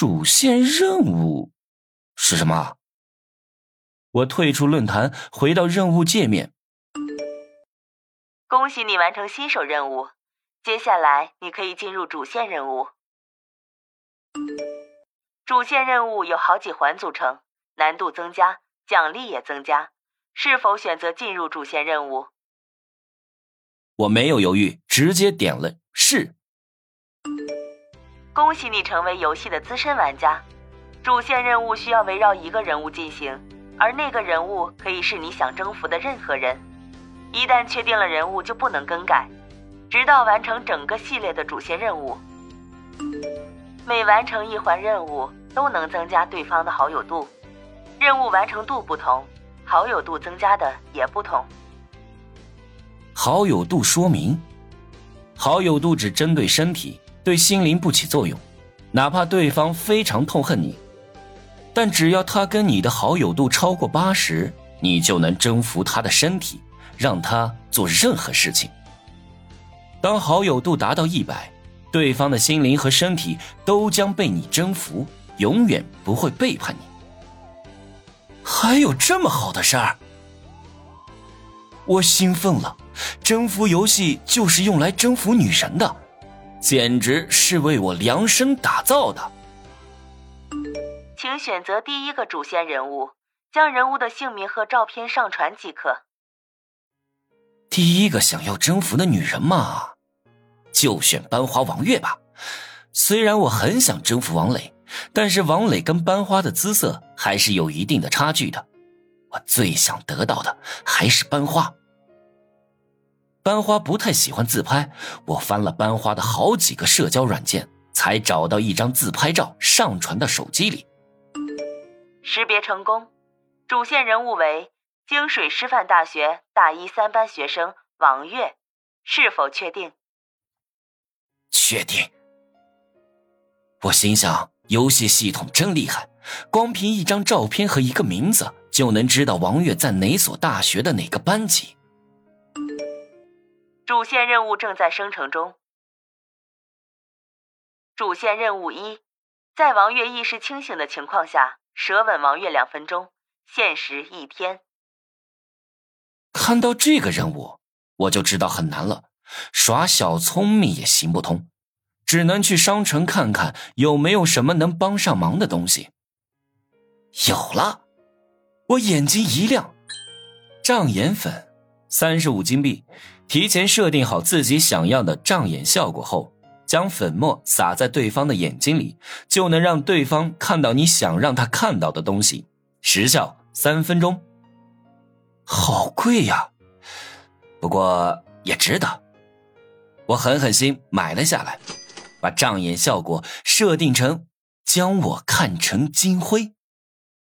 主线任务是什么？我退出论坛，回到任务界面。恭喜你完成新手任务，接下来你可以进入主线任务。主线任务有好几环组成，难度增加，奖励也增加。是否选择进入主线任务？我没有犹豫，直接点了是。恭喜你成为游戏的资深玩家。主线任务需要围绕一个人物进行，而那个人物可以是你想征服的任何人。一旦确定了人物，就不能更改，直到完成整个系列的主线任务。每完成一环任务，都能增加对方的好友度。任务完成度不同。好友度增加的也不同。好友度说明：好友度只针对身体，对心灵不起作用。哪怕对方非常痛恨你，但只要他跟你的好友度超过八十，你就能征服他的身体，让他做任何事情。当好友度达到一百，对方的心灵和身体都将被你征服，永远不会背叛你。还有这么好的事儿，我兴奋了。征服游戏就是用来征服女神的，简直是为我量身打造的。请选择第一个主线人物，将人物的姓名和照片上传即可。第一个想要征服的女人嘛，就选班花王月吧。虽然我很想征服王磊。但是王磊跟班花的姿色还是有一定的差距的，我最想得到的还是班花。班花不太喜欢自拍，我翻了班花的好几个社交软件，才找到一张自拍照上传到手机里。识别成功，主线人物为京水师范大学大一三班学生王月，是否确定？确定。我心想。游戏系统真厉害，光凭一张照片和一个名字就能知道王月在哪所大学的哪个班级。主线任务正在生成中。主线任务一，在王月意识清醒的情况下，舌吻王月两分钟，限时一天。看到这个任务，我就知道很难了，耍小聪明也行不通。只能去商城看看有没有什么能帮上忙的东西。有了，我眼睛一亮，障眼粉，三十五金币。提前设定好自己想要的障眼效果后，将粉末撒在对方的眼睛里，就能让对方看到你想让他看到的东西。时效三分钟。好贵呀，不过也值得。我狠狠心买了下来。把障眼效果设定成将我看成金辉。